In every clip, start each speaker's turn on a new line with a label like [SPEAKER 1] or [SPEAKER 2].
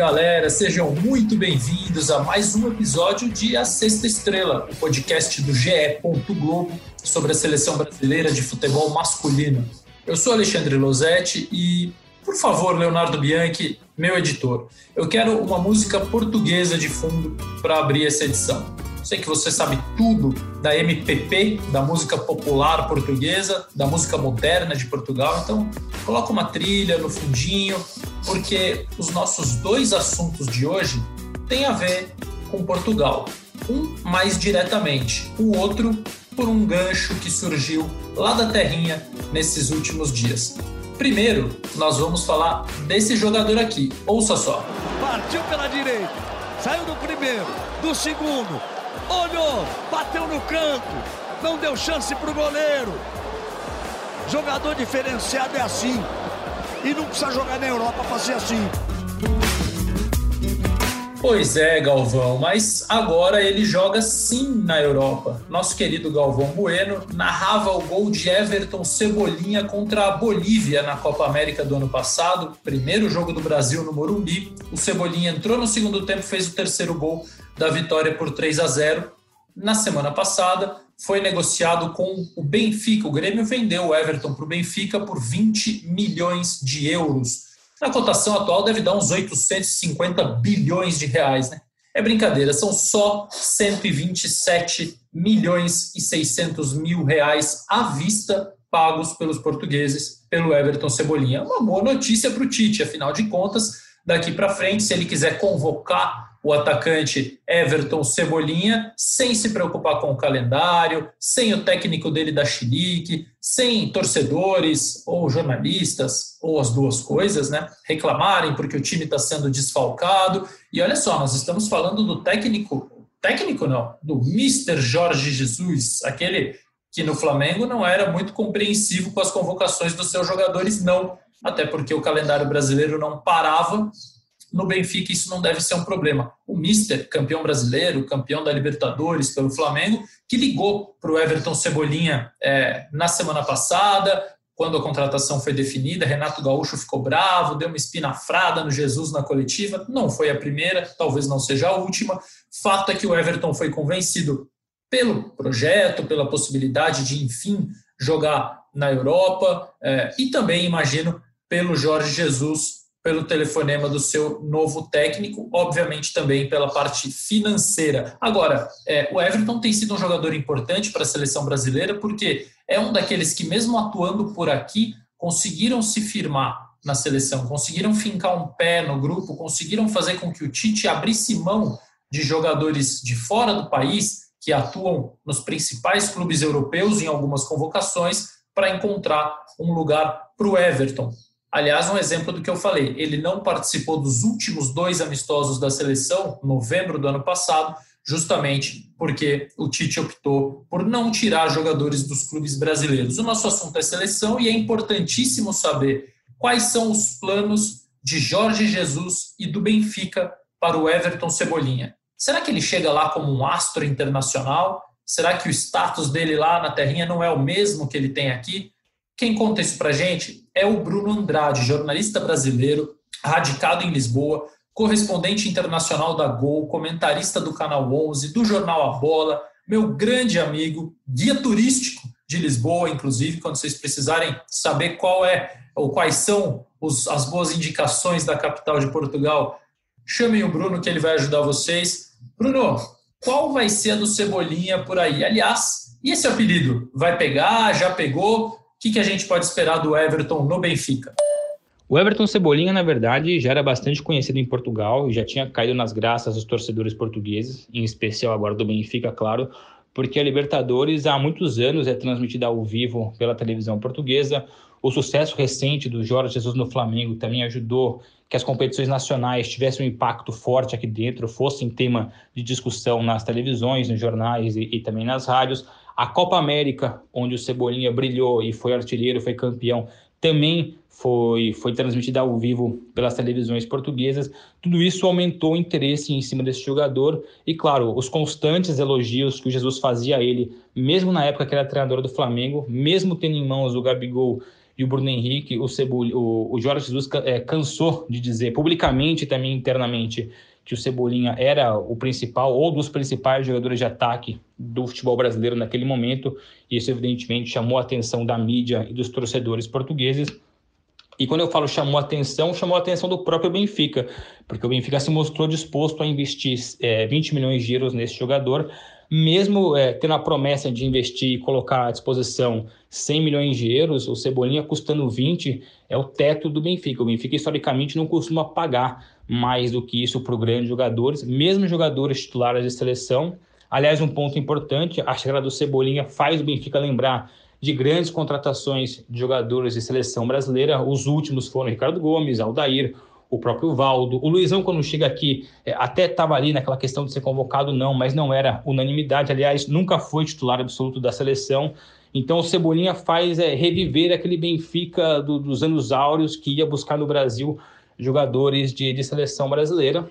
[SPEAKER 1] Galera, sejam muito bem-vindos a mais um episódio de A Sexta Estrela, o podcast do GE. Globo sobre a seleção brasileira de futebol masculino. Eu sou Alexandre Losetti e, por favor, Leonardo Bianchi, meu editor, eu quero uma música portuguesa de fundo para abrir essa edição. Sei que você sabe tudo da MPP, da música popular portuguesa, da música moderna de Portugal, então coloca uma trilha no fundinho, porque os nossos dois assuntos de hoje têm a ver com Portugal. Um mais diretamente, o outro por um gancho que surgiu lá da terrinha nesses últimos dias. Primeiro, nós vamos falar desse jogador aqui. Ouça só.
[SPEAKER 2] Partiu pela direita, saiu do primeiro, do segundo, olhou, bateu no canto, não deu chance para o goleiro. Jogador diferenciado é assim. E não precisa jogar na Europa para ser assim.
[SPEAKER 1] Pois é, Galvão, mas agora ele joga sim na Europa. Nosso querido Galvão Bueno narrava o gol de Everton Cebolinha contra a Bolívia na Copa América do ano passado, primeiro jogo do Brasil no Morumbi. O Cebolinha entrou no segundo tempo, fez o terceiro gol da vitória por 3 a 0. Na semana passada, foi negociado com o Benfica. O Grêmio vendeu o Everton para o Benfica por 20 milhões de euros na cotação atual deve dar uns 850 bilhões de reais, né? É brincadeira, são só 127 milhões e 600 mil reais à vista pagos pelos portugueses pelo Everton Cebolinha. Uma boa notícia para o Tite, afinal de contas, daqui para frente, se ele quiser convocar o atacante Everton Cebolinha, sem se preocupar com o calendário, sem o técnico dele da Chilique, sem torcedores ou jornalistas, ou as duas coisas, né, reclamarem porque o time está sendo desfalcado. E olha só, nós estamos falando do técnico, técnico não, do Mr. Jorge Jesus, aquele que no Flamengo não era muito compreensivo com as convocações dos seus jogadores, não, até porque o calendário brasileiro não parava no Benfica isso não deve ser um problema. O Mister, campeão brasileiro, campeão da Libertadores pelo Flamengo, que ligou para o Everton Cebolinha é, na semana passada, quando a contratação foi definida, Renato Gaúcho ficou bravo, deu uma espinafrada no Jesus na coletiva. Não foi a primeira, talvez não seja a última. Fato é que o Everton foi convencido pelo projeto, pela possibilidade de, enfim, jogar na Europa é, e também, imagino, pelo Jorge Jesus pelo telefonema do seu novo técnico, obviamente também pela parte financeira. Agora, é, o Everton tem sido um jogador importante para a seleção brasileira porque é um daqueles que, mesmo atuando por aqui, conseguiram se firmar na seleção, conseguiram fincar um pé no grupo, conseguiram fazer com que o Tite abrisse mão de jogadores de fora do país que atuam nos principais clubes europeus em algumas convocações para encontrar um lugar para o Everton. Aliás, um exemplo do que eu falei, ele não participou dos últimos dois amistosos da seleção, novembro do ano passado, justamente porque o Tite optou por não tirar jogadores dos clubes brasileiros. O nosso assunto é seleção e é importantíssimo saber quais são os planos de Jorge Jesus e do Benfica para o Everton Cebolinha. Será que ele chega lá como um astro internacional? Será que o status dele lá na terrinha não é o mesmo que ele tem aqui? Quem conta isso para gente é o Bruno Andrade, jornalista brasileiro, radicado em Lisboa, correspondente internacional da Gol, comentarista do Canal 11, do jornal A Bola, meu grande amigo, guia turístico de Lisboa, inclusive, quando vocês precisarem saber qual é ou quais são os, as boas indicações da capital de Portugal, chamem o Bruno que ele vai ajudar vocês. Bruno, qual vai ser a do Cebolinha por aí? Aliás, e esse apelido? Vai pegar? Já pegou? Que, que a gente pode esperar do Everton no Benfica?
[SPEAKER 3] O Everton Cebolinha, na verdade, já era bastante conhecido em Portugal e já tinha caído nas graças dos torcedores portugueses, em especial agora do Benfica, claro, porque a Libertadores há muitos anos é transmitida ao vivo pela televisão portuguesa. O sucesso recente do Jorge Jesus no Flamengo também ajudou que as competições nacionais tivessem um impacto forte aqui dentro, fossem tema de discussão nas televisões, nos jornais e, e também nas rádios. A Copa América, onde o Cebolinha brilhou e foi artilheiro, foi campeão, também foi, foi transmitida ao vivo pelas televisões portuguesas. Tudo isso aumentou o interesse em cima desse jogador e, claro, os constantes elogios que o Jesus fazia a ele, mesmo na época que era treinador do Flamengo, mesmo tendo em mãos o Gabigol e o Bruno Henrique, o, Cebul, o, o Jorge Jesus é, cansou de dizer publicamente e também internamente que o Cebolinha era o principal ou dos principais jogadores de ataque do futebol brasileiro naquele momento. E isso, evidentemente, chamou a atenção da mídia e dos torcedores portugueses. E quando eu falo chamou a atenção, chamou a atenção do próprio Benfica, porque o Benfica se mostrou disposto a investir é, 20 milhões de euros nesse jogador, mesmo é, tendo a promessa de investir e colocar à disposição 100 milhões de euros, o Cebolinha custando 20 é o teto do Benfica. O Benfica, historicamente, não costuma pagar mais do que isso para grandes jogadores, mesmo jogadores titulares de seleção. Aliás, um ponto importante, a chegada do Cebolinha faz o Benfica lembrar de grandes contratações de jogadores de seleção brasileira. Os últimos foram Ricardo Gomes, Aldair, o próprio Valdo. O Luizão, quando chega aqui, é, até estava ali naquela questão de ser convocado, não, mas não era unanimidade. Aliás, nunca foi titular absoluto da seleção. Então o Cebolinha faz é, reviver aquele Benfica do, dos anos áureos que ia buscar no Brasil jogadores de, de seleção brasileira.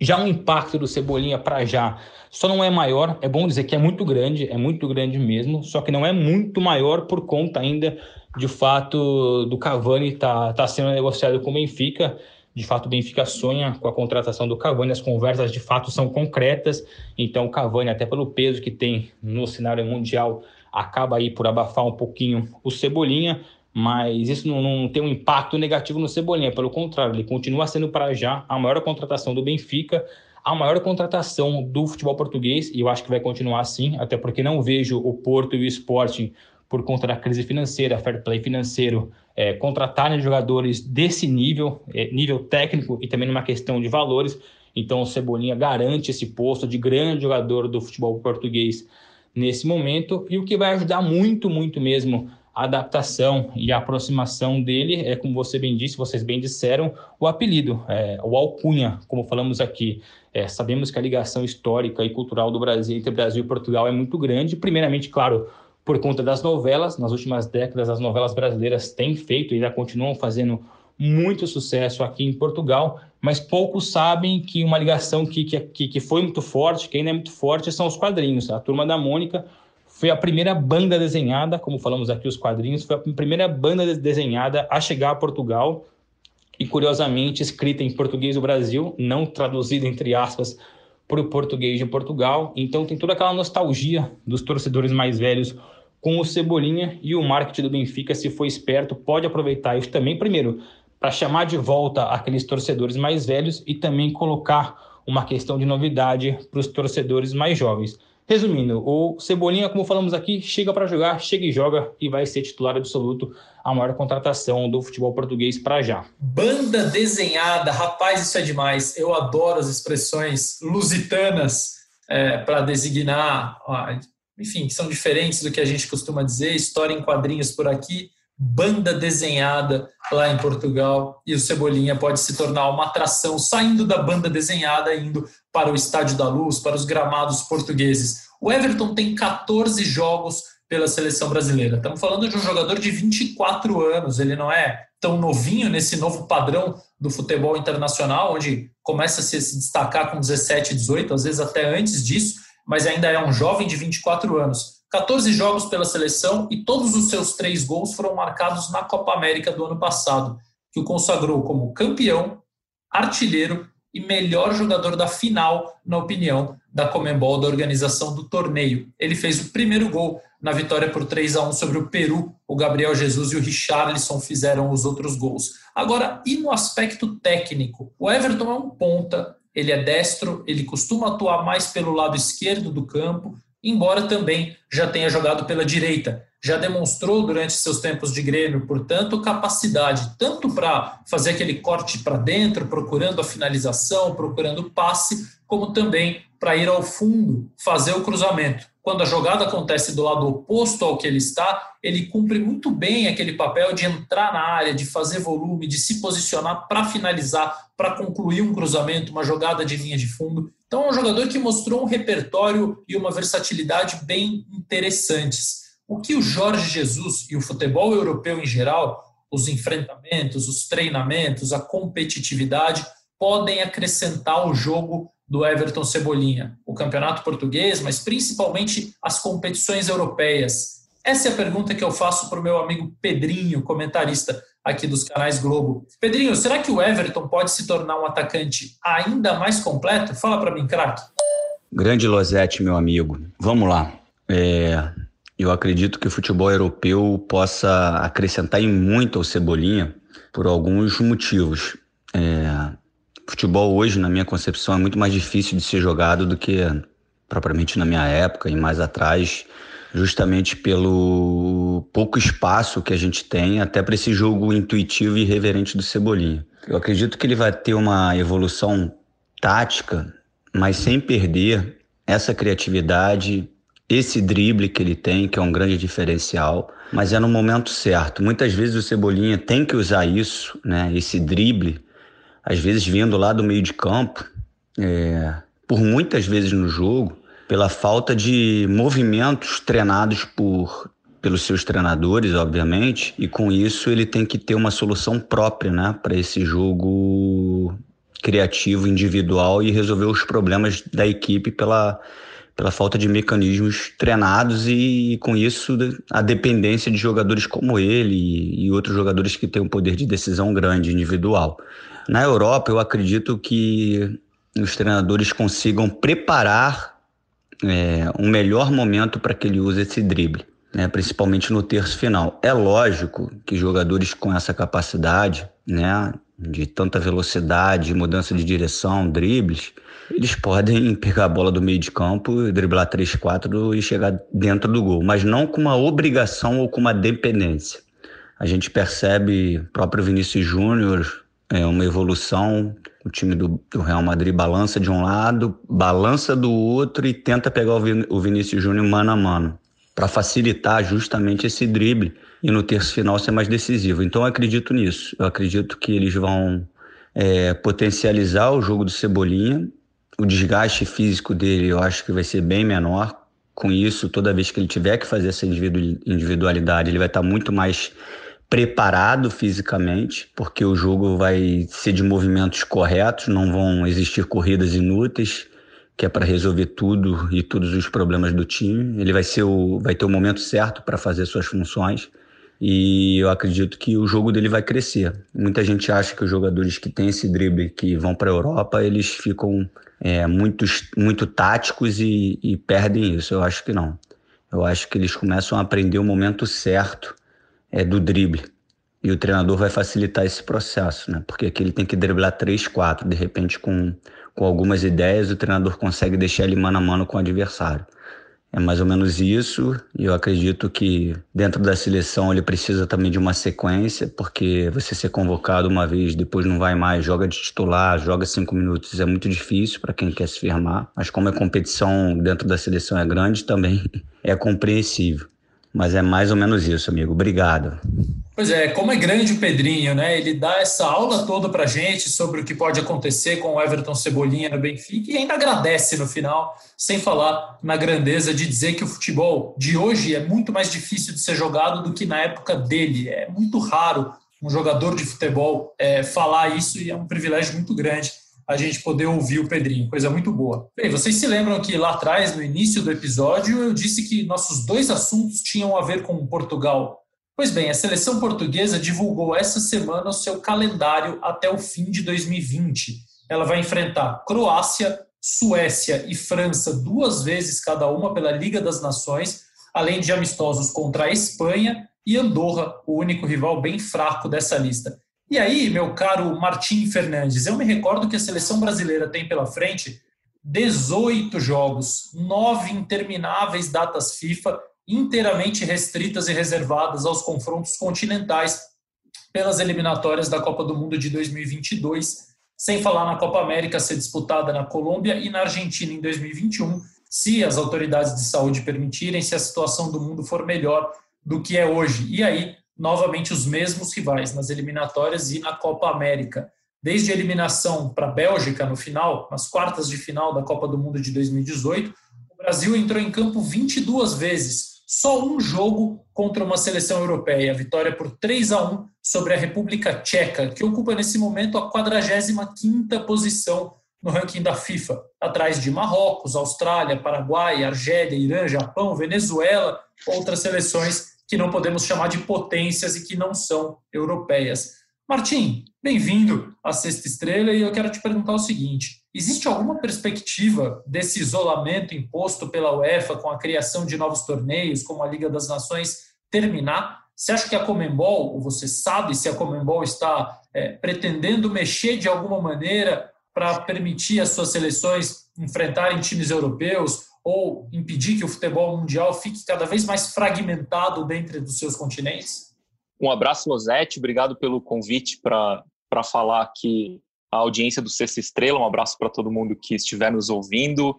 [SPEAKER 3] Já o impacto do Cebolinha para já só não é maior, é bom dizer que é muito grande, é muito grande mesmo, só que não é muito maior por conta ainda de fato do Cavani tá, tá sendo negociado com o Benfica. De fato, o Benfica sonha com a contratação do Cavani, as conversas de fato são concretas. Então, o Cavani, até pelo peso que tem no cenário mundial, acaba aí por abafar um pouquinho o Cebolinha, mas isso não, não tem um impacto negativo no Cebolinha, pelo contrário, ele continua sendo para já a maior contratação do Benfica, a maior contratação do futebol português, e eu acho que vai continuar assim, até porque não vejo o Porto e o Sporting por conta da crise financeira, fair play financeiro, é, contratarem jogadores desse nível, é, nível técnico e também numa questão de valores. Então o Cebolinha garante esse posto de grande jogador do futebol português nesse momento e o que vai ajudar muito, muito mesmo adaptação e a aproximação dele é, como você bem disse, vocês bem disseram, o apelido, é, o alcunha, como falamos aqui. É, sabemos que a ligação histórica e cultural do Brasil entre Brasil e Portugal é muito grande. Primeiramente, claro, por conta das novelas. Nas últimas décadas, as novelas brasileiras têm feito e ainda continuam fazendo muito sucesso aqui em Portugal, mas poucos sabem que uma ligação que, que, que foi muito forte, que ainda é muito forte, são os quadrinhos. A Turma da Mônica foi a primeira banda desenhada, como falamos aqui, os quadrinhos, foi a primeira banda desenhada a chegar a Portugal e, curiosamente, escrita em português do Brasil, não traduzida, entre aspas, para o português de Portugal. Então tem toda aquela nostalgia dos torcedores mais velhos com o Cebolinha e o marketing do Benfica, se for esperto, pode aproveitar isso também, primeiro, para chamar de volta aqueles torcedores mais velhos e também colocar uma questão de novidade para os torcedores mais jovens. Resumindo, o Cebolinha, como falamos aqui, chega para jogar, chega e joga e vai ser titular absoluto, a maior contratação do futebol português para já.
[SPEAKER 1] Banda desenhada, rapaz, isso é demais. Eu adoro as expressões lusitanas é, para designar, enfim, que são diferentes do que a gente costuma dizer, história em quadrinhos por aqui, banda desenhada lá em Portugal e o Cebolinha pode se tornar uma atração saindo da banda desenhada indo para o Estádio da Luz, para os gramados portugueses. O Everton tem 14 jogos pela seleção brasileira. Estamos falando de um jogador de 24 anos, ele não é tão novinho nesse novo padrão do futebol internacional, onde começa a se destacar com 17, 18, às vezes até antes disso, mas ainda é um jovem de 24 anos. 14 jogos pela seleção e todos os seus três gols foram marcados na Copa América do ano passado, que o consagrou como campeão, artilheiro e melhor jogador da final, na opinião da Comembol, da organização do torneio. Ele fez o primeiro gol na vitória por 3 a 1 sobre o Peru. O Gabriel Jesus e o Richarlison fizeram os outros gols. Agora, e no aspecto técnico? O Everton é um ponta, ele é destro, ele costuma atuar mais pelo lado esquerdo do campo, embora também já tenha jogado pela direita já demonstrou durante seus tempos de Grêmio, portanto, capacidade tanto para fazer aquele corte para dentro, procurando a finalização, procurando o passe, como também para ir ao fundo, fazer o cruzamento. Quando a jogada acontece do lado oposto ao que ele está, ele cumpre muito bem aquele papel de entrar na área, de fazer volume, de se posicionar para finalizar, para concluir um cruzamento, uma jogada de linha de fundo. Então, é um jogador que mostrou um repertório e uma versatilidade bem interessantes. O que o Jorge Jesus e o futebol europeu em geral, os enfrentamentos, os treinamentos, a competitividade, podem acrescentar ao jogo do Everton Cebolinha? O campeonato português, mas principalmente as competições europeias. Essa é a pergunta que eu faço para o meu amigo Pedrinho, comentarista aqui dos canais Globo. Pedrinho, será que o Everton pode se tornar um atacante ainda mais completo? Fala para mim, craque.
[SPEAKER 4] Grande Losete, meu amigo. Vamos lá. É, eu acredito que o futebol europeu possa acrescentar em muito ao Cebolinha por alguns motivos. É, futebol hoje, na minha concepção, é muito mais difícil de ser jogado do que propriamente na minha época e mais atrás justamente pelo pouco espaço que a gente tem até para esse jogo intuitivo e irreverente do Cebolinha. Eu acredito que ele vai ter uma evolução tática, mas sem perder essa criatividade, esse drible que ele tem, que é um grande diferencial, mas é no momento certo. Muitas vezes o Cebolinha tem que usar isso, né, esse drible, às vezes vindo lá do meio de campo, é, por muitas vezes no jogo, pela falta de movimentos treinados por pelos seus treinadores, obviamente, e com isso ele tem que ter uma solução própria, né, para esse jogo criativo individual e resolver os problemas da equipe pela pela falta de mecanismos treinados e, com isso a dependência de jogadores como ele e, e outros jogadores que têm um poder de decisão grande individual. Na Europa, eu acredito que os treinadores consigam preparar é, um melhor momento para que ele use esse drible, né, principalmente no terço final. É lógico que jogadores com essa capacidade, né, de tanta velocidade, mudança de direção, dribles, eles podem pegar a bola do meio de campo, driblar 3, 4 e chegar dentro do gol, mas não com uma obrigação ou com uma dependência. A gente percebe o próprio Vinícius Júnior é uma evolução o time do, do, Real Madrid balança de um lado, balança do outro e tenta pegar o, Vin, o Vinícius Júnior mano a mano, para facilitar justamente esse drible e no terço final ser mais decisivo. Então eu acredito nisso. Eu acredito que eles vão é, potencializar o jogo do Cebolinha. O desgaste físico dele eu acho que vai ser bem menor. Com isso, toda vez que ele tiver que fazer essa individualidade, ele vai estar muito mais preparado fisicamente, porque o jogo vai ser de movimentos corretos, não vão existir corridas inúteis, que é para resolver tudo e todos os problemas do time. Ele vai ser o vai ter o momento certo para fazer suas funções. E eu acredito que o jogo dele vai crescer. Muita gente acha que os jogadores que têm esse drible que vão para a Europa, eles ficam é, muito, muito táticos e, e perdem isso. Eu acho que não. Eu acho que eles começam a aprender o momento certo é, do drible. E o treinador vai facilitar esse processo, né? Porque aqui ele tem que driblar três, quatro. De repente, com, com algumas ideias, o treinador consegue deixar ele mano a mano com o adversário. É mais ou menos isso, e eu acredito que dentro da seleção ele precisa também de uma sequência, porque você ser convocado uma vez, depois não vai mais, joga de titular, joga cinco minutos, é muito difícil para quem quer se firmar. Mas como a competição dentro da seleção é grande, também é compreensível. Mas é mais ou menos isso, amigo. Obrigado.
[SPEAKER 1] Pois é, como é grande o Pedrinho, né? Ele dá essa aula toda pra gente sobre o que pode acontecer com o Everton Cebolinha no Benfica e ainda agradece no final, sem falar na grandeza de dizer que o futebol de hoje é muito mais difícil de ser jogado do que na época dele. É muito raro um jogador de futebol é, falar isso e é um privilégio muito grande a gente poder ouvir o Pedrinho, coisa muito boa. Bem, vocês se lembram que lá atrás, no início do episódio, eu disse que nossos dois assuntos tinham a ver com Portugal. Pois bem, a seleção portuguesa divulgou essa semana o seu calendário até o fim de 2020. Ela vai enfrentar Croácia, Suécia e França duas vezes cada uma pela Liga das Nações, além de amistosos contra a Espanha e Andorra, o único rival bem fraco dessa lista. E aí, meu caro Martim Fernandes, eu me recordo que a seleção brasileira tem pela frente 18 jogos, nove intermináveis datas FIFA, inteiramente restritas e reservadas aos confrontos continentais pelas eliminatórias da Copa do Mundo de 2022, sem falar na Copa América ser disputada na Colômbia e na Argentina em 2021, se as autoridades de saúde permitirem, se a situação do mundo for melhor do que é hoje. E aí, novamente os mesmos rivais nas eliminatórias e na Copa América. Desde a eliminação para a Bélgica no final, nas quartas de final da Copa do Mundo de 2018, o Brasil entrou em campo 22 vezes, só um jogo contra uma seleção europeia, a vitória por 3 a 1 sobre a República Tcheca, que ocupa nesse momento a 45ª posição no ranking da FIFA, atrás de Marrocos, Austrália, Paraguai, Argélia, Irã, Japão, Venezuela, outras seleções que não podemos chamar de potências e que não são europeias. Martim, bem-vindo à Sexta Estrela e eu quero te perguntar o seguinte: existe alguma perspectiva desse isolamento imposto pela UEFA com a criação de novos torneios, como a Liga das Nações, terminar? Você acha que a Comembol, ou você sabe se a Comembol está é, pretendendo mexer de alguma maneira para permitir as suas seleções enfrentarem times europeus ou impedir que o futebol mundial fique cada vez mais fragmentado dentro dos seus continentes?
[SPEAKER 5] Um abraço, Losete. Obrigado pelo convite para falar aqui a audiência do Sexta Estrela. Um abraço para todo mundo que estiver nos ouvindo.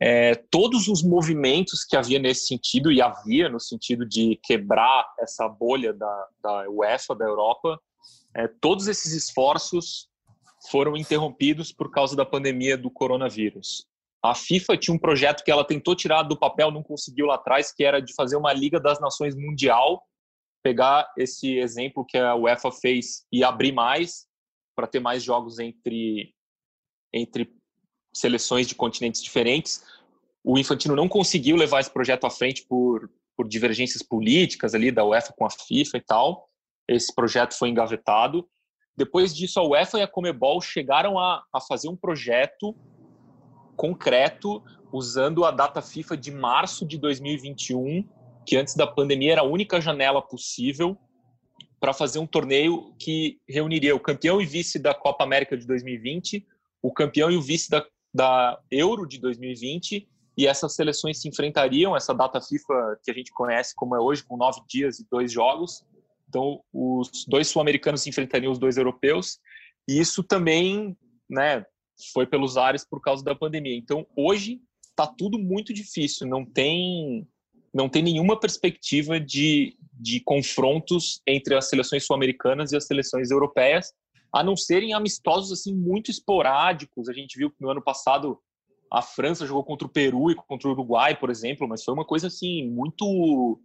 [SPEAKER 5] É, todos os movimentos que havia nesse sentido, e havia no sentido de quebrar essa bolha da, da UEFA, da Europa, é, todos esses esforços foram interrompidos por causa da pandemia do coronavírus. A FIFA tinha um projeto que ela tentou tirar do papel, não conseguiu lá atrás, que era de fazer uma Liga das Nações Mundial, pegar esse exemplo que a UEFA fez e abrir mais para ter mais jogos entre entre seleções de continentes diferentes. O Infantino não conseguiu levar esse projeto à frente por por divergências políticas ali da UEFA com a FIFA e tal. Esse projeto foi engavetado. Depois disso, a UEFA e a Comebol chegaram a, a fazer um projeto concreto usando a data FIFA de março de 2021 que antes da pandemia era a única janela possível para fazer um torneio que reuniria o campeão e vice da Copa América de 2020, o campeão e o vice da, da Euro de 2020, e essas seleções se enfrentariam, essa data FIFA que a gente conhece como é hoje, com nove dias e dois jogos. Então, os dois sul-americanos se enfrentariam os dois europeus, e isso também né, foi pelos ares por causa da pandemia. Então, hoje está tudo muito difícil, não tem não tem nenhuma perspectiva de, de confrontos entre as seleções sul-americanas e as seleções europeias, a não serem amistosos assim muito esporádicos. A gente viu que no ano passado a França jogou contra o Peru e contra o Uruguai, por exemplo, mas foi uma coisa assim muito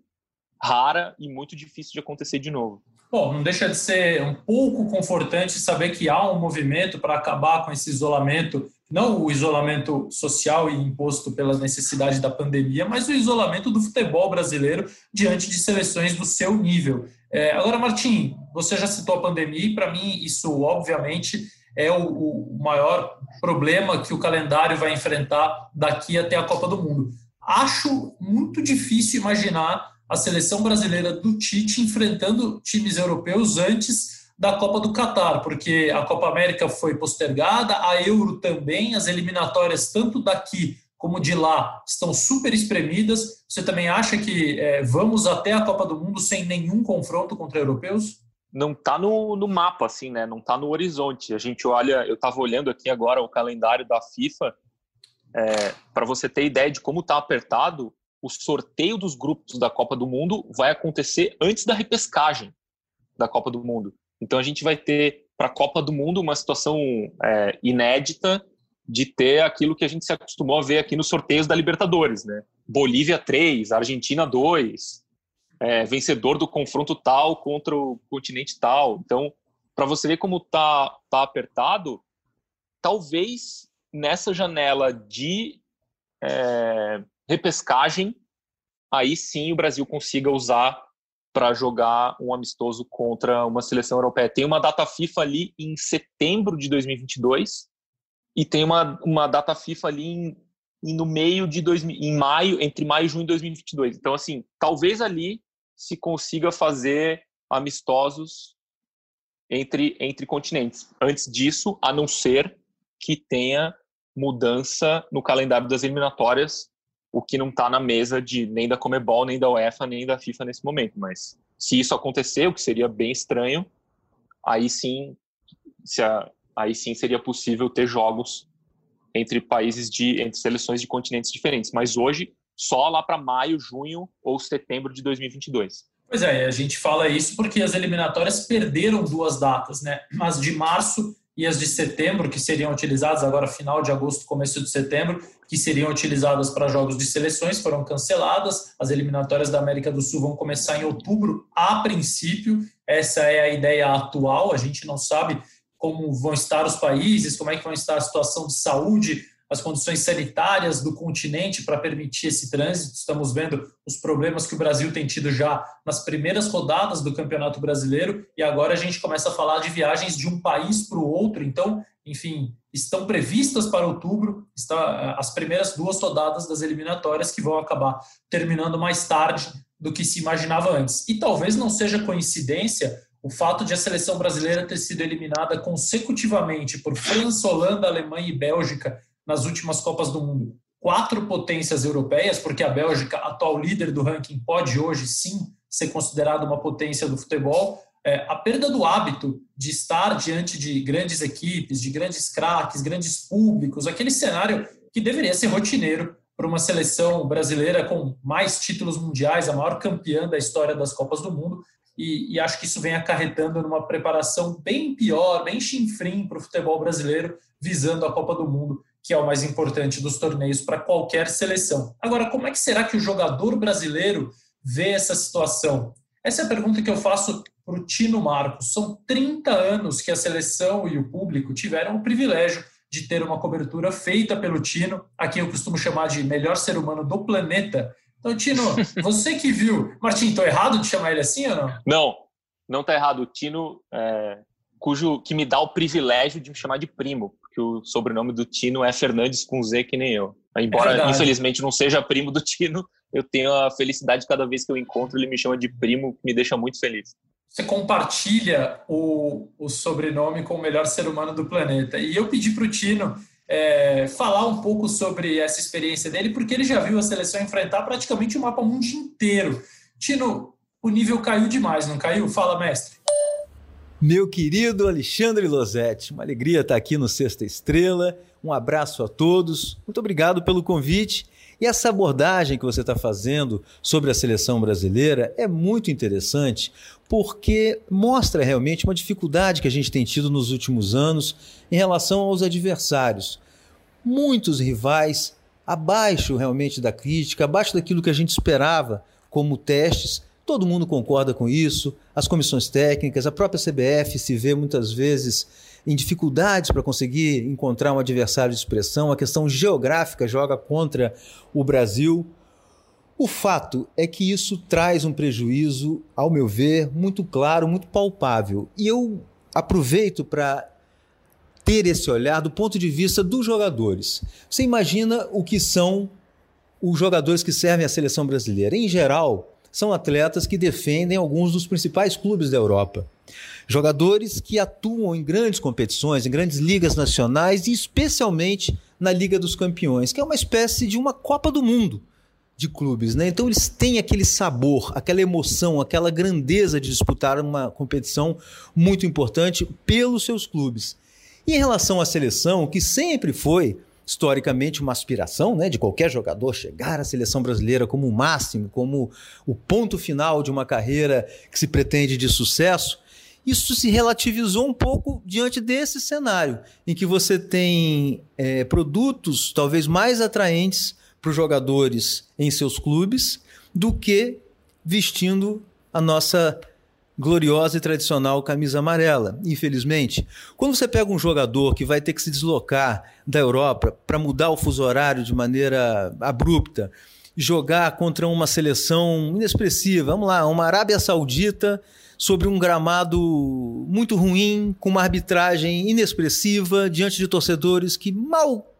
[SPEAKER 5] rara e muito difícil de acontecer de novo.
[SPEAKER 1] Bom, não deixa de ser um pouco confortante saber que há um movimento para acabar com esse isolamento, não o isolamento social e imposto pela necessidade da pandemia, mas o isolamento do futebol brasileiro diante de seleções do seu nível. É, agora, Martim, você já citou a pandemia e, para mim, isso, obviamente, é o, o maior problema que o calendário vai enfrentar daqui até a Copa do Mundo. Acho muito difícil imaginar a seleção brasileira do Tite enfrentando times europeus antes da Copa do Catar, porque a Copa América foi postergada, a Euro também, as eliminatórias tanto daqui como de lá estão super espremidas. Você também acha que é, vamos até a Copa do Mundo sem nenhum confronto contra europeus?
[SPEAKER 5] Não está no, no, mapa, assim, né? Não está no horizonte. A gente olha, eu estava olhando aqui agora o calendário da FIFA, é, para você ter ideia de como está apertado o sorteio dos grupos da Copa do Mundo vai acontecer antes da repescagem da Copa do Mundo. Então a gente vai ter para a Copa do Mundo uma situação é, inédita de ter aquilo que a gente se acostumou a ver aqui nos sorteios da Libertadores, né? Bolívia 3, Argentina 2, é, vencedor do confronto tal contra o continente tal. Então, para você ver como tá, tá apertado, talvez nessa janela de é, repescagem, aí sim o Brasil consiga usar para jogar um amistoso contra uma seleção europeia. Tem uma data FIFA ali em setembro de 2022 e tem uma, uma data FIFA ali em, em no meio de dois, em maio, entre maio e junho de 2022. Então assim, talvez ali se consiga fazer amistosos entre entre continentes. Antes disso, a não ser que tenha mudança no calendário das eliminatórias o que não está na mesa de nem da Comebol, nem da UEFA, nem da FIFA nesse momento. Mas se isso acontecer, o que seria bem estranho, aí sim, a, aí sim seria possível ter jogos entre países de entre seleções de continentes diferentes. Mas hoje só lá para maio, junho ou setembro de 2022.
[SPEAKER 1] Pois é, a gente fala isso porque as eliminatórias perderam duas datas, né? As de março e as de setembro, que seriam utilizadas agora final de agosto, começo de setembro, que seriam utilizadas para jogos de seleções, foram canceladas. As eliminatórias da América do Sul vão começar em outubro, a princípio. Essa é a ideia atual. A gente não sabe como vão estar os países, como é que vão estar a situação de saúde as condições sanitárias do continente para permitir esse trânsito. Estamos vendo os problemas que o Brasil tem tido já nas primeiras rodadas do Campeonato Brasileiro e agora a gente começa a falar de viagens de um país para o outro. Então, enfim, estão previstas para outubro está, as primeiras duas rodadas das eliminatórias que vão acabar terminando mais tarde do que se imaginava antes. E talvez não seja coincidência o fato de a seleção brasileira ter sido eliminada consecutivamente por França, Holanda, Alemanha e Bélgica nas últimas Copas do Mundo quatro potências europeias, porque a Bélgica, atual líder do ranking, pode hoje sim ser considerada uma potência do futebol. É, a perda do hábito de estar diante de grandes equipes, de grandes craques, grandes públicos, aquele cenário que deveria ser rotineiro para uma seleção brasileira com mais títulos mundiais, a maior campeã da história das Copas do Mundo, e, e acho que isso vem acarretando numa preparação bem pior, bem chinfrim para o futebol brasileiro, visando a Copa do Mundo que é o mais importante dos torneios para qualquer seleção. Agora, como é que será que o jogador brasileiro vê essa situação? Essa é a pergunta que eu faço para o Tino Marcos. São 30 anos que a seleção e o público tiveram o privilégio de ter uma cobertura feita pelo Tino, a quem eu costumo chamar de melhor ser humano do planeta. Então, Tino, você que viu. Martim, estou errado de chamar ele assim ou não?
[SPEAKER 5] Não, não está errado. O Tino, é, cujo que me dá o privilégio de me chamar de primo, que o sobrenome do Tino é Fernandes com Z, que nem eu. Embora, é infelizmente, não seja primo do Tino, eu tenho a felicidade cada vez que eu encontro, ele me chama de primo, que me deixa muito feliz.
[SPEAKER 1] Você compartilha o, o sobrenome com o melhor ser humano do planeta. E eu pedi para o Tino é, falar um pouco sobre essa experiência dele, porque ele já viu a seleção enfrentar praticamente o mapa mundo inteiro. Tino, o nível caiu demais, não caiu? Fala, mestre.
[SPEAKER 6] Meu querido Alexandre Losetti, uma alegria estar aqui no Sexta Estrela. Um abraço a todos. Muito obrigado pelo convite. E essa abordagem que você está fazendo sobre a seleção brasileira é muito interessante porque mostra realmente uma dificuldade que a gente tem tido nos últimos anos em relação aos adversários. Muitos rivais abaixo realmente da crítica, abaixo daquilo que a gente esperava como testes Todo mundo concorda com isso, as comissões técnicas, a própria CBF se vê muitas vezes em dificuldades para conseguir encontrar um adversário de expressão, a questão geográfica joga contra o Brasil. O fato é que isso traz um prejuízo, ao meu ver, muito claro, muito palpável. E eu aproveito para ter esse olhar do ponto de vista dos jogadores. Você imagina o que são os jogadores que servem à seleção brasileira. Em geral, são atletas que defendem alguns dos principais clubes da Europa. Jogadores que atuam em grandes competições, em grandes ligas nacionais e especialmente na Liga dos Campeões, que é uma espécie de uma Copa do Mundo de clubes, né? Então eles têm aquele sabor, aquela emoção, aquela grandeza de disputar uma competição muito importante pelos seus clubes. E em relação à seleção, que sempre foi historicamente uma aspiração né, de qualquer jogador chegar à seleção brasileira como o máximo, como o ponto final de uma carreira que se pretende de sucesso. Isso se relativizou um pouco diante desse cenário, em que você tem é, produtos talvez mais atraentes para os jogadores em seus clubes do que vestindo a nossa gloriosa e tradicional camisa amarela, infelizmente. Quando você pega um jogador que vai ter que se deslocar da Europa para mudar o fuso horário de maneira abrupta, jogar contra uma seleção inexpressiva, vamos lá, uma Arábia Saudita sobre um gramado muito ruim, com uma arbitragem inexpressiva, diante de torcedores que mal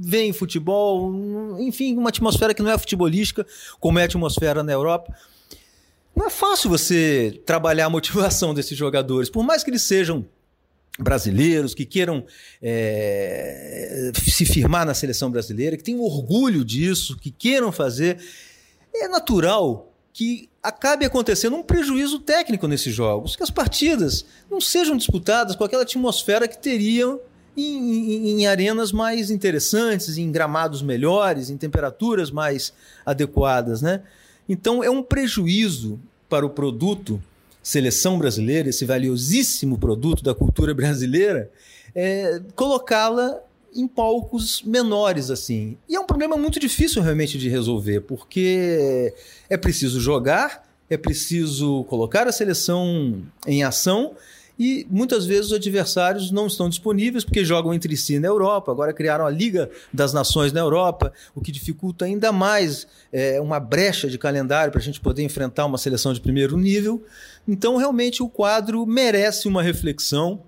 [SPEAKER 6] veem futebol, enfim, uma atmosfera que não é futebolística, como é a atmosfera na Europa. Não é fácil você trabalhar a motivação desses jogadores, por mais que eles sejam brasileiros, que queiram é, se firmar na seleção brasileira, que tenham orgulho disso, que queiram fazer. É natural que acabe acontecendo um prejuízo técnico nesses jogos, que as partidas não sejam disputadas com aquela atmosfera que teriam em, em, em, arenas mais interessantes, em gramados melhores, em temperaturas mais adequadas, né? Então é um prejuízo para o produto seleção brasileira, esse valiosíssimo produto da cultura brasileira, é, colocá-la em palcos menores assim. E é um problema muito difícil realmente de resolver, porque é preciso jogar, é preciso colocar a seleção em ação e muitas vezes os adversários não estão disponíveis porque jogam entre si na Europa. Agora criaram a Liga das Nações na Europa, o que dificulta ainda mais é, uma brecha de calendário para a gente poder enfrentar uma seleção de primeiro nível. Então, realmente, o quadro merece uma reflexão,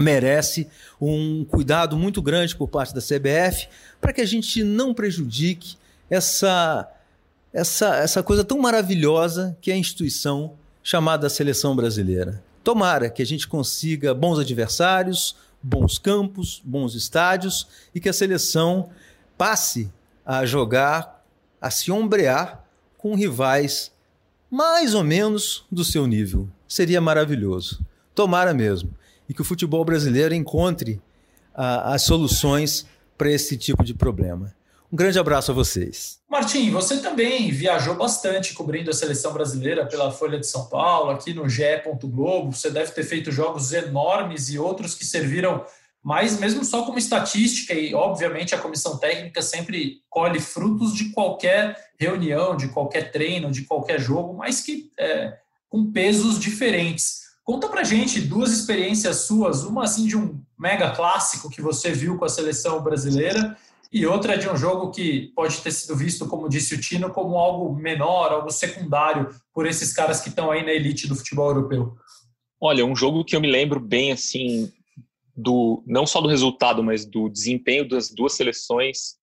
[SPEAKER 6] merece um cuidado muito grande por parte da CBF para que a gente não prejudique essa, essa, essa coisa tão maravilhosa que é a instituição chamada Seleção Brasileira. Tomara que a gente consiga bons adversários, bons campos, bons estádios e que a seleção passe a jogar, a se ombrear com rivais mais ou menos do seu nível. Seria maravilhoso. Tomara mesmo. E que o futebol brasileiro encontre ah, as soluções para esse tipo de problema. Um grande abraço a vocês.
[SPEAKER 1] Martim, você também viajou bastante cobrindo a seleção brasileira pela Folha de São Paulo, aqui no GE. Globo. Você deve ter feito jogos enormes e outros que serviram mais, mesmo só como estatística, e obviamente a comissão técnica sempre colhe frutos de qualquer reunião, de qualquer treino, de qualquer jogo, mas que é, com pesos diferentes. Conta pra gente duas experiências suas, uma assim de um mega clássico que você viu com a seleção brasileira e outra de um jogo que pode ter sido visto, como disse o Tino, como algo menor, algo secundário por esses caras que estão aí na elite do futebol europeu.
[SPEAKER 5] Olha, um jogo que eu me lembro bem, assim, do não só do resultado, mas do desempenho das duas seleções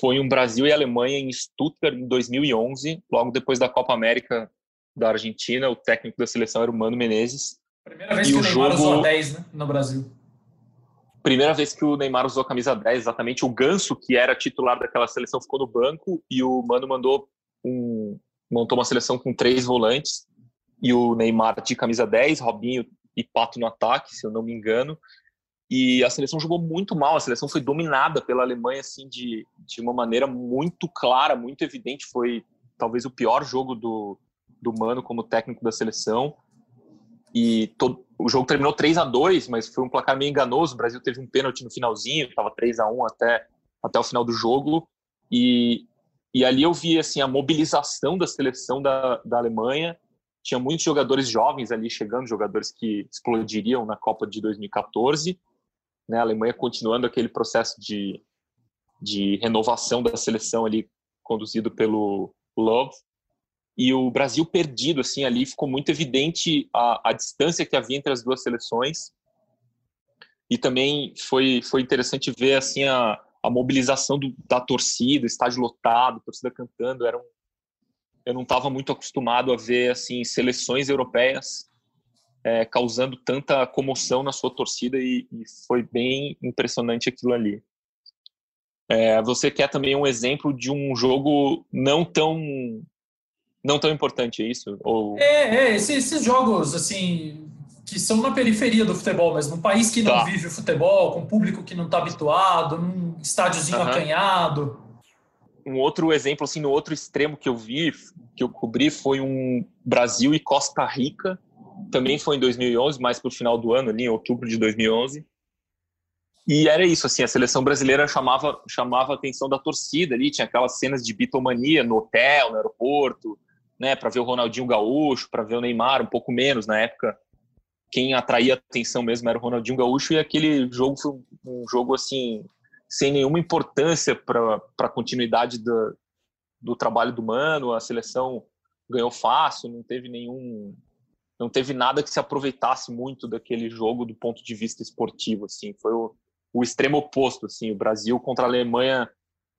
[SPEAKER 5] foi um Brasil e Alemanha em Stuttgart em 2011, logo depois da Copa América da Argentina. O técnico da seleção era o Mano Menezes.
[SPEAKER 1] Primeira vez e que o Neymar jogo... usou 10 né, no Brasil
[SPEAKER 5] primeira vez que o Neymar usou a camisa 10, exatamente o Ganso, que era titular daquela seleção, ficou no banco e o Mano mandou um, montou uma seleção com três volantes e o Neymar de camisa 10, Robinho e Pato no ataque, se eu não me engano. E a seleção jogou muito mal, a seleção foi dominada pela Alemanha assim de, de uma maneira muito clara, muito evidente, foi talvez o pior jogo do, do Mano como técnico da seleção. E todo, o jogo terminou 3 a 2 mas foi um placar meio enganoso. O Brasil teve um pênalti no finalzinho, estava 3 a 1 até, até o final do jogo. E, e ali eu vi assim, a mobilização da seleção da, da Alemanha. Tinha muitos jogadores jovens ali chegando, jogadores que explodiriam na Copa de 2014. Né? A Alemanha continuando aquele processo de, de renovação da seleção ali, conduzido pelo Love e o Brasil perdido assim ali ficou muito evidente a, a distância que havia entre as duas seleções. E também foi foi interessante ver assim a, a mobilização do, da torcida estádio lotado torcida cantando era um, eu não estava muito acostumado a ver assim seleções europeias é, causando tanta comoção na sua torcida e, e foi bem impressionante aquilo ali. É, você quer também um exemplo de um jogo não tão não tão importante é isso? Ou...
[SPEAKER 1] É, é esses, esses, jogos, assim, que são na periferia do futebol, mas num país que não tá. vive o futebol, com público que não está habituado, num estádiozinho uhum. acanhado.
[SPEAKER 5] Um outro exemplo, assim, no outro extremo que eu vi, que eu cobri, foi um Brasil e Costa Rica, também foi em 2011, mais para o final do ano, ali em outubro de 2011. E era isso, assim, a seleção brasileira chamava, chamava a atenção da torcida ali, tinha aquelas cenas de bitomania no hotel, no aeroporto, né, para ver o Ronaldinho Gaúcho, para ver o Neymar, um pouco menos na época. Quem atraía atenção mesmo era o Ronaldinho Gaúcho e aquele jogo foi um jogo assim sem nenhuma importância para a continuidade do, do trabalho do Mano. A seleção ganhou fácil, não teve nenhum não teve nada que se aproveitasse muito daquele jogo do ponto de vista esportivo assim foi o, o extremo oposto assim o Brasil contra a Alemanha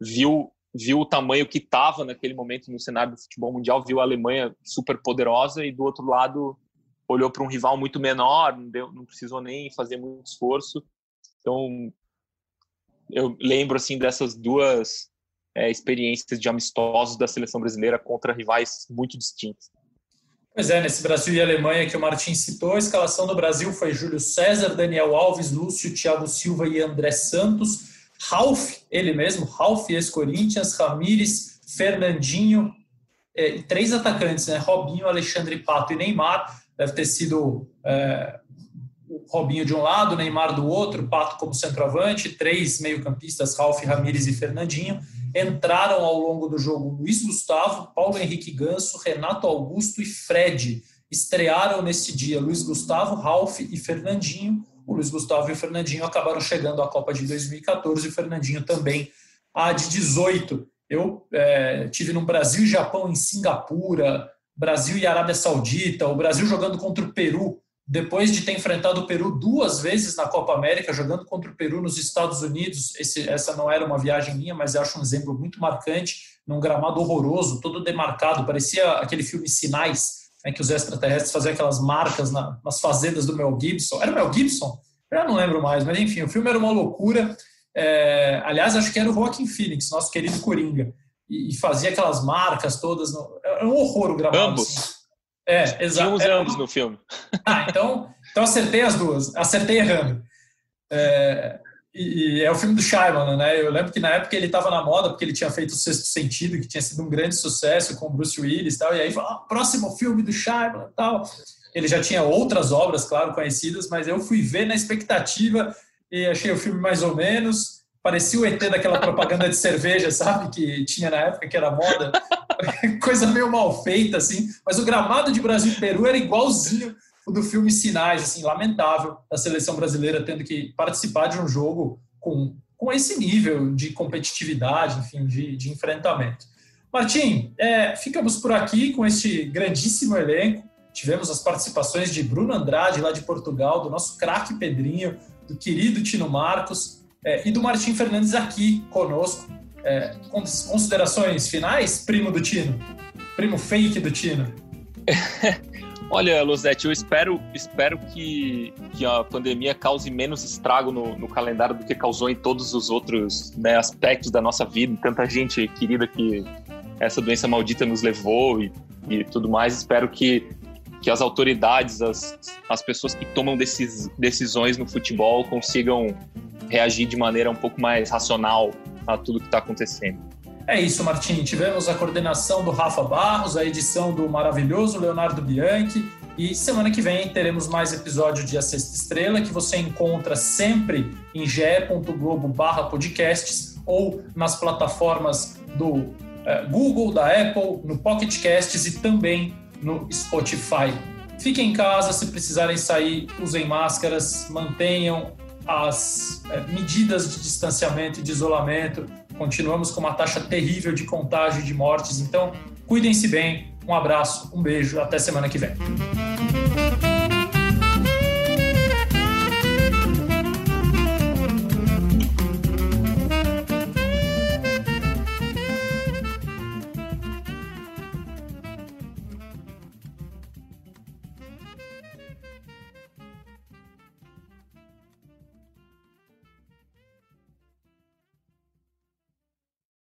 [SPEAKER 5] viu viu o tamanho que estava naquele momento no cenário do futebol mundial, viu a Alemanha super poderosa e do outro lado olhou para um rival muito menor, não, deu, não precisou nem fazer muito esforço. Então, eu lembro assim dessas duas é, experiências de amistosos da seleção brasileira contra rivais muito distintos.
[SPEAKER 1] Pois é, nesse Brasil e Alemanha que o Martin citou, a escalação do Brasil foi Júlio César, Daniel Alves, Lúcio, Thiago Silva e André Santos. Ralf, ele mesmo, Ralf ex-Corinthians, Ramires, Fernandinho, é, três atacantes, né? Robinho, Alexandre Pato e Neymar. Deve ter sido é, o Robinho de um lado, Neymar do outro, Pato como centroavante, três meio-campistas, Ralf, Ramires e Fernandinho. Entraram ao longo do jogo Luiz Gustavo, Paulo Henrique Ganso, Renato Augusto e Fred. Estrearam nesse dia Luiz Gustavo, Ralph e Fernandinho. O Luiz Gustavo e o Fernandinho acabaram chegando à Copa de 2014 e o Fernandinho também a de 18. Eu é, tive no Brasil e Japão em Singapura, Brasil e Arábia Saudita, o Brasil jogando contra o Peru depois de ter enfrentado o Peru duas vezes na Copa América, jogando contra o Peru nos Estados Unidos, esse, essa não era uma viagem minha, mas acho um exemplo muito marcante, num gramado horroroso, todo demarcado, parecia aquele filme Sinais, né, que os extraterrestres faziam aquelas marcas na, nas fazendas do Mel Gibson. Era o Mel Gibson? Eu não lembro mais, mas enfim, o filme era uma loucura. É, aliás, acho que era o Joaquim Phoenix, nosso querido Coringa, e, e fazia aquelas marcas todas. No, era um horror o gramado.
[SPEAKER 5] Ambos.
[SPEAKER 1] Assim. É, exato.
[SPEAKER 5] Tinha uns ambos no filme.
[SPEAKER 1] Ah, então, então acertei as duas. Acertei errando. É, e, é o filme do Shyamalan, né? Eu lembro que na época ele estava na moda porque ele tinha feito o Sexto Sentido, que tinha sido um grande sucesso com Bruce Willis e tal. E aí ah, próximo filme do Shyamalan tal. Ele já tinha outras obras, claro, conhecidas, mas eu fui ver na expectativa e achei o filme mais ou menos. Parecia o ET daquela propaganda de cerveja, sabe? Que tinha na época, que era moda. Coisa meio mal feita, assim. Mas o gramado de Brasil e Peru era igualzinho o do filme Sinais, assim, lamentável, da seleção brasileira tendo que participar de um jogo com, com esse nível de competitividade, enfim, de, de enfrentamento. Martim, é, ficamos por aqui com este grandíssimo elenco. Tivemos as participações de Bruno Andrade, lá de Portugal, do nosso craque Pedrinho, do querido Tino Marcos, é, e do Martim Fernandes aqui conosco. É, considerações finais, primo do Tino? Primo fake do Tino?
[SPEAKER 5] Olha, Luzete, eu espero, espero que, que a pandemia cause menos estrago no, no calendário do que causou em todos os outros né, aspectos da nossa vida. Tanta gente querida que essa doença maldita nos levou e, e tudo mais. Espero que, que as autoridades, as, as pessoas que tomam decis, decisões no futebol consigam reagir de maneira um pouco mais racional a tudo que está acontecendo.
[SPEAKER 1] É isso, Martim. Tivemos a coordenação do Rafa Barros, a edição do maravilhoso Leonardo Bianchi. E semana que vem teremos mais episódio de A Sexta Estrela, que você encontra sempre em ge.globo podcasts ou nas plataformas do eh, Google, da Apple, no Pocket Casts e também no Spotify. Fiquem em casa, se precisarem sair, usem máscaras, mantenham as é, medidas de distanciamento e de isolamento. Continuamos com uma taxa terrível de contágio e de mortes. Então, cuidem-se bem. Um abraço, um beijo, até semana que vem.